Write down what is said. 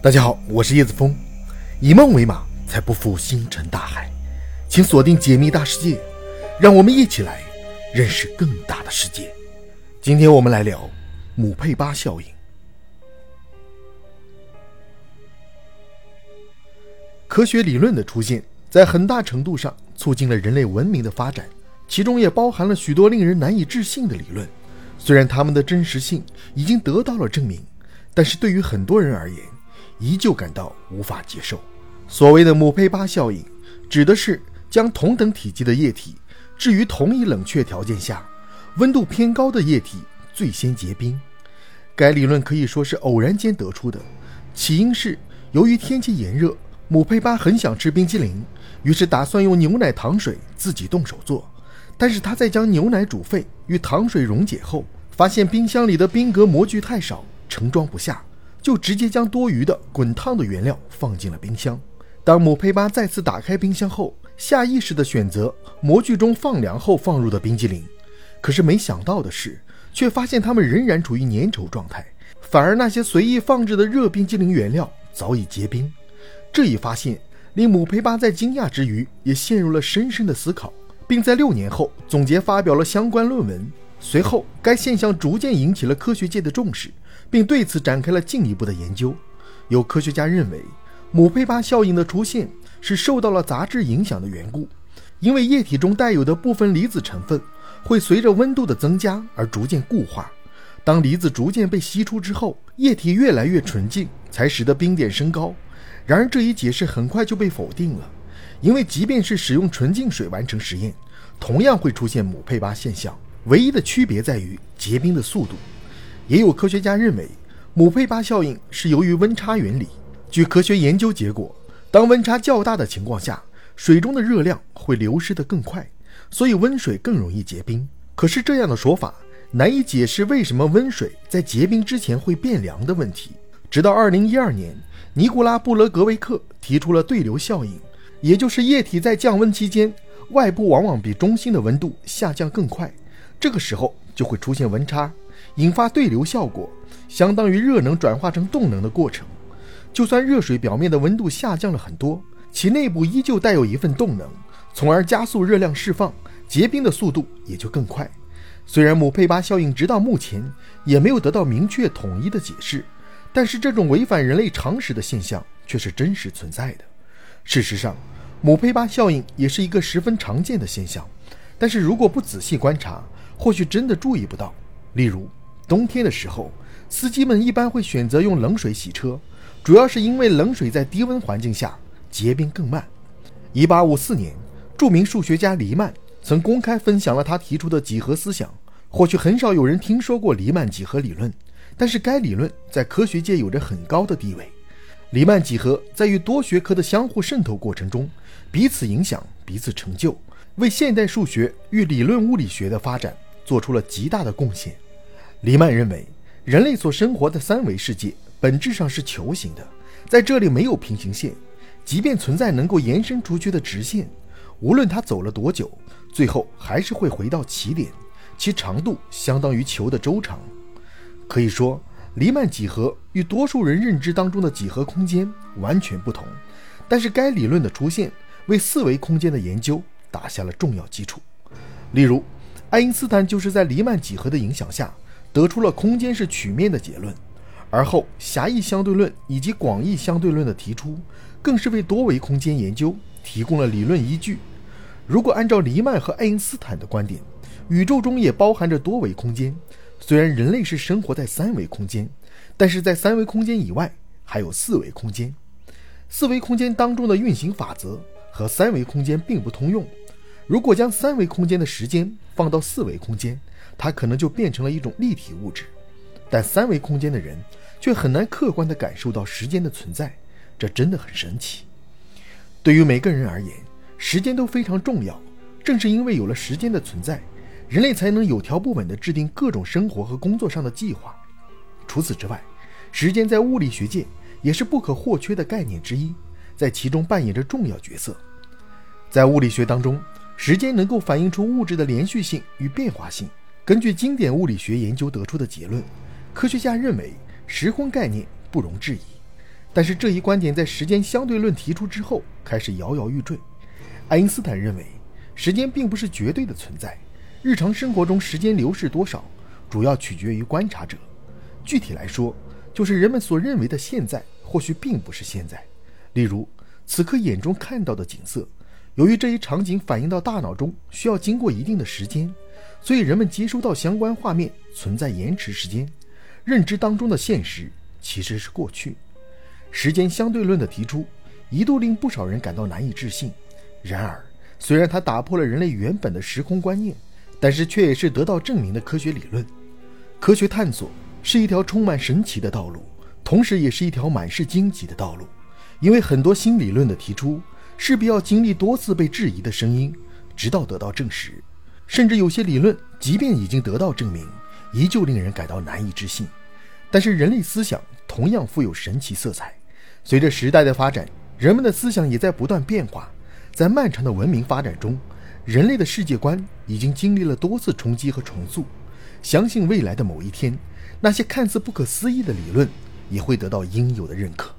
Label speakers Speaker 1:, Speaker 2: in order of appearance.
Speaker 1: 大家好，我是叶子峰，以梦为马，才不负星辰大海。请锁定解密大世界，让我们一起来认识更大的世界。今天我们来聊姆佩巴效应。科学理论的出现，在很大程度上促进了人类文明的发展，其中也包含了许多令人难以置信的理论。虽然它们的真实性已经得到了证明，但是对于很多人而言，依旧感到无法接受。所谓的姆佩巴效应，指的是将同等体积的液体置于同一冷却条件下，温度偏高的液体最先结冰。该理论可以说是偶然间得出的，起因是由于天气炎热，姆佩巴很想吃冰激凌，于是打算用牛奶糖水自己动手做。但是他在将牛奶煮沸与糖水溶解后，发现冰箱里的冰格模具太少，盛装不下。就直接将多余的滚烫的原料放进了冰箱。当姆佩巴再次打开冰箱后，下意识地选择模具中放凉后放入的冰激凌。可是没想到的是，却发现它们仍然处于粘稠状态，反而那些随意放置的热冰激凌原料早已结冰。这一发现令姆佩巴在惊讶之余，也陷入了深深的思考，并在六年后总结发表了相关论文。随后，该现象逐渐引起了科学界的重视。并对此展开了进一步的研究。有科学家认为，姆佩巴效应的出现是受到了杂质影响的缘故，因为液体中带有的部分离子成分会随着温度的增加而逐渐固化。当离子逐渐被吸出之后，液体越来越纯净，才使得冰点升高。然而，这一解释很快就被否定了，因为即便是使用纯净水完成实验，同样会出现姆佩巴现象，唯一的区别在于结冰的速度。也有科学家认为，姆佩巴效应是由于温差原理。据科学研究结果，当温差较大的情况下，水中的热量会流失得更快，所以温水更容易结冰。可是这样的说法难以解释为什么温水在结冰之前会变凉的问题。直到2012年，尼古拉·布勒格维克提出了对流效应，也就是液体在降温期间，外部往往比中心的温度下降更快，这个时候就会出现温差。引发对流效果，相当于热能转化成动能的过程。就算热水表面的温度下降了很多，其内部依旧带有一份动能，从而加速热量释放，结冰的速度也就更快。虽然姆佩巴效应直到目前也没有得到明确统一的解释，但是这种违反人类常识的现象却是真实存在的。事实上，姆佩巴效应也是一个十分常见的现象，但是如果不仔细观察，或许真的注意不到。例如，冬天的时候，司机们一般会选择用冷水洗车，主要是因为冷水在低温环境下结冰更慢。一八五四年，著名数学家黎曼曾公开分享了他提出的几何思想。或许很少有人听说过黎曼几何理论，但是该理论在科学界有着很高的地位。黎曼几何在与多学科的相互渗透过程中，彼此影响，彼此成就，为现代数学与理论物理学的发展做出了极大的贡献。黎曼认为，人类所生活的三维世界本质上是球形的，在这里没有平行线，即便存在能够延伸出去的直线，无论它走了多久，最后还是会回到起点，其长度相当于球的周长。可以说，黎曼几何与多数人认知当中的几何空间完全不同。但是，该理论的出现为四维空间的研究打下了重要基础。例如，爱因斯坦就是在黎曼几何的影响下。得出了空间是曲面的结论，而后狭义相对论以及广义相对论的提出，更是为多维空间研究提供了理论依据。如果按照黎曼和爱因斯坦的观点，宇宙中也包含着多维空间。虽然人类是生活在三维空间，但是在三维空间以外还有四维空间。四维空间当中的运行法则和三维空间并不通用。如果将三维空间的时间放到四维空间，它可能就变成了一种立体物质，但三维空间的人却很难客观地感受到时间的存在，这真的很神奇。对于每个人而言，时间都非常重要。正是因为有了时间的存在，人类才能有条不紊地制定各种生活和工作上的计划。除此之外，时间在物理学界也是不可或缺的概念之一，在其中扮演着重要角色。在物理学当中，时间能够反映出物质的连续性与变化性。根据经典物理学研究得出的结论，科学家认为时空概念不容置疑。但是这一观点在时间相对论提出之后开始摇摇欲坠。爱因斯坦认为，时间并不是绝对的存在，日常生活中时间流逝多少，主要取决于观察者。具体来说，就是人们所认为的现在，或许并不是现在。例如，此刻眼中看到的景色，由于这一场景反映到大脑中需要经过一定的时间，所以人们接收到相关画面存在延迟时间。认知当中的现实其实是过去。时间相对论的提出，一度令不少人感到难以置信。然而，虽然它打破了人类原本的时空观念，但是却也是得到证明的科学理论。科学探索是一条充满神奇的道路，同时也是一条满是荆棘的道路。因为很多新理论的提出，势必要经历多次被质疑的声音，直到得到证实。甚至有些理论，即便已经得到证明，依旧令人感到难以置信。但是人类思想同样富有神奇色彩。随着时代的发展，人们的思想也在不断变化。在漫长的文明发展中，人类的世界观已经经历了多次冲击和重塑。相信未来的某一天，那些看似不可思议的理论也会得到应有的认可。